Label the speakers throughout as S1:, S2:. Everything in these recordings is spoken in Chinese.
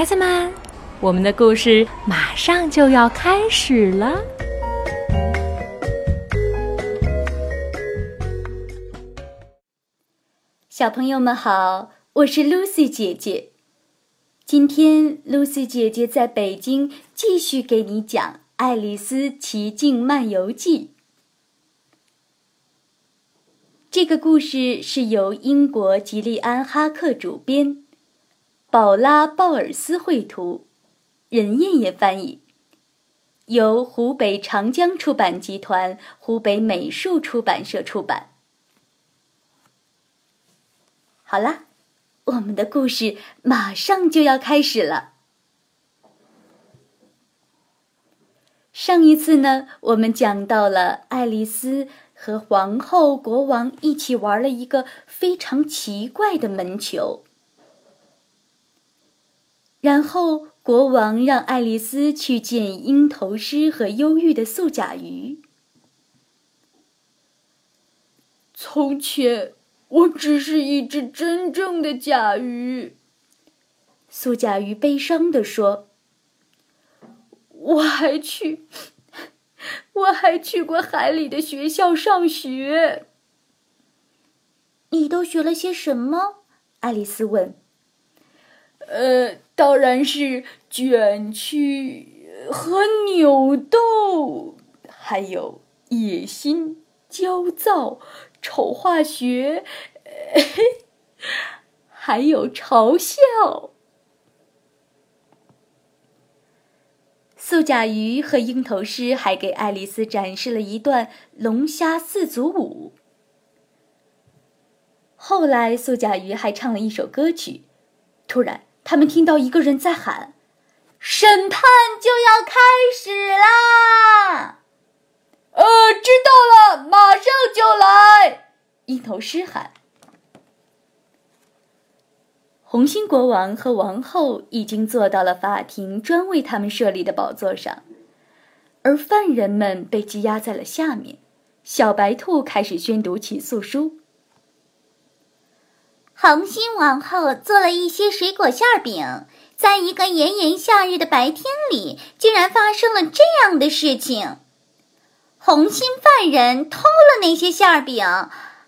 S1: 孩子们，我们的故事马上就要开始了。
S2: 小朋友们好，我是 Lucy 姐姐。今天，Lucy 姐姐在北京继续给你讲《爱丽丝奇境漫游记》。这个故事是由英国吉利安·哈克主编，宝拉·鲍尔斯绘图，任燕燕翻译，由湖北长江出版集团、湖北美术出版社出版。好啦，我们的故事马上就要开始了。上一次呢，我们讲到了爱丽丝和皇后、国王一起玩了一个非常奇怪的门球，然后国王让爱丽丝去见鹰头狮和忧郁的素甲鱼。
S3: 从前。我只是一只真正的甲鱼，
S2: 素甲鱼悲伤地说：“
S3: 我还去，我还去过海里的学校上学。
S2: 你都学了些什么？”爱丽丝问。
S3: “呃，当然是卷曲和扭斗，还有野心、焦躁。”丑化学，还有嘲笑。
S2: 素甲鱼和鹰头狮还给爱丽丝展示了一段龙虾四足舞。后来，素甲鱼还唱了一首歌曲。突然，他们听到一个人在喊：“审判就要开始啦！”
S3: 呃，知道了，马上就来。
S2: 一头狮喊。红心国王和王后已经坐到了法庭专为他们设立的宝座上，而犯人们被羁押在了下面。小白兔开始宣读起诉书。
S4: 红心王后做了一些水果馅饼，在一个炎炎夏日的白天里，竟然发生了这样的事情。红心犯人偷了那些馅饼，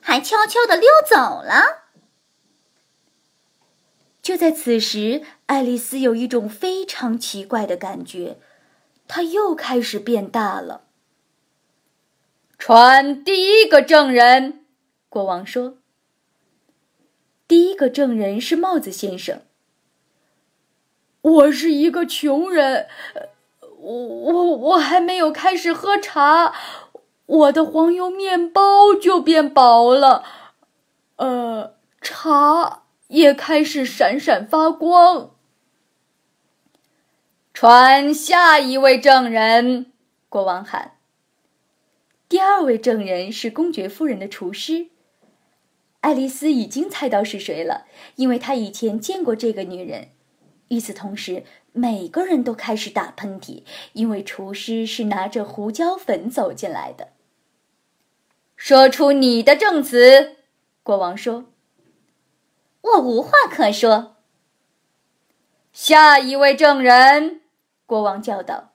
S4: 还悄悄地溜走了。
S2: 就在此时，爱丽丝有一种非常奇怪的感觉，她又开始变大了。
S3: 传第一个证人，
S2: 国王说。第一个证人是帽子先生。
S3: 我是一个穷人。我我我还没有开始喝茶，我的黄油面包就变薄了，呃，茶也开始闪闪发光。传下一位证人，国王喊。
S2: 第二位证人是公爵夫人的厨师。爱丽丝已经猜到是谁了，因为她以前见过这个女人。与此同时。每个人都开始打喷嚏，因为厨师是拿着胡椒粉走进来的。
S3: 说出你的证词，国王说。
S4: 我无话可说。
S3: 下一位证人，国王叫道。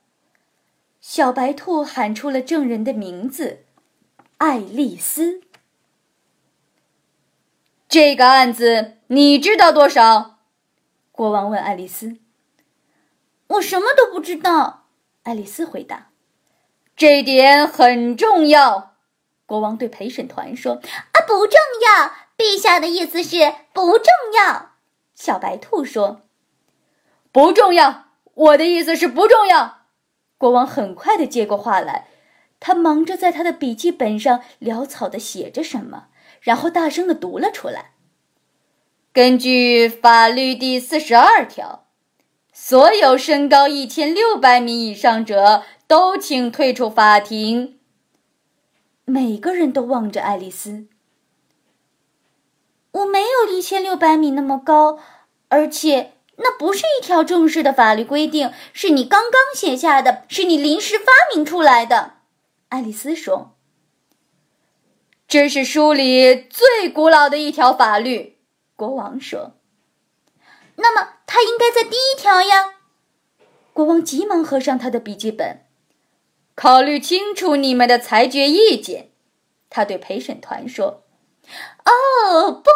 S2: 小白兔喊出了证人的名字：爱丽丝。
S3: 这个案子你知道多少？
S2: 国王问爱丽丝。
S4: 我什么都不知道，
S2: 爱丽丝回答。
S3: 这点很重要，
S2: 国王对陪审团说。
S4: 啊，不重要，陛下的意思是不重要。
S2: 小白兔说。
S3: 不重要，我的意思是不重要。
S2: 国王很快的接过话来，他忙着在他的笔记本上潦草的写着什么，然后大声的读了出来。
S3: 根据法律第四十二条。所有身高一千六百米以上者都请退出法庭。
S2: 每个人都望着爱丽丝。
S4: 我没有一千六百米那么高，而且那不是一条正式的法律规定，是你刚刚写下的，是你临时发明出来的。
S2: 爱丽丝说：“
S3: 这是书里最古老的一条法律。”国王说。
S4: 那么他应该在第一条呀。
S2: 国王急忙合上他的笔记本，
S3: 考虑清楚你们的裁决意见。他对陪审团说：“
S4: 哦，不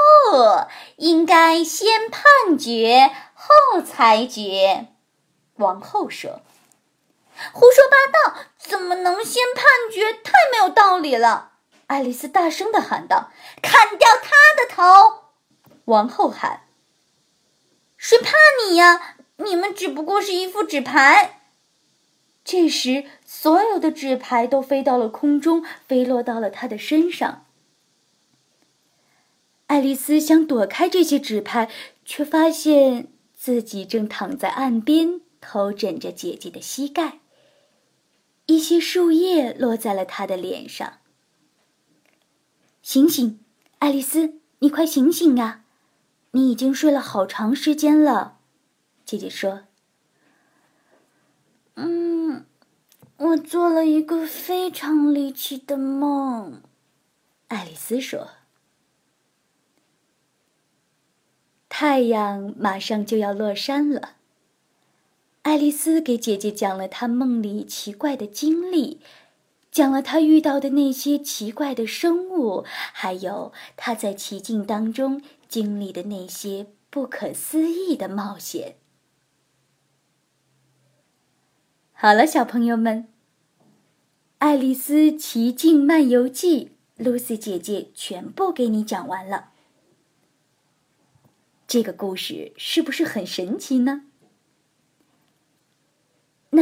S4: 应该先判决后裁决。”
S2: 王后说：“
S4: 胡说八道！怎么能先判决？太没有道理了！”
S2: 爱丽丝大声的喊道：“
S4: 砍掉他的头！”
S2: 王后喊：“
S4: 谁怕你呀？你们只不过是一副纸牌。”
S2: 这时，所有的纸牌都飞到了空中，飞落到了他的身上。爱丽丝想躲开这些纸牌，却发现自己正躺在岸边。头枕着姐姐的膝盖，一些树叶落在了她的脸上。醒醒，爱丽丝，你快醒醒啊！你已经睡了好长时间了。姐姐说：“
S4: 嗯，我做了一个非常离奇的梦。”
S2: 爱丽丝说：“太阳马上就要落山了。”爱丽丝给姐姐讲了她梦里奇怪的经历，讲了他遇到的那些奇怪的生物，还有他在奇境当中经历的那些不可思议的冒险。好了，小朋友们，《爱丽丝奇境漫游记》，Lucy 姐姐全部给你讲完了。这个故事是不是很神奇呢？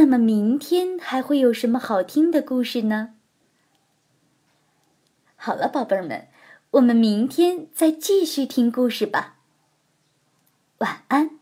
S2: 那么明天还会有什么好听的故事呢？好了，宝贝儿们，我们明天再继续听故事吧。晚安。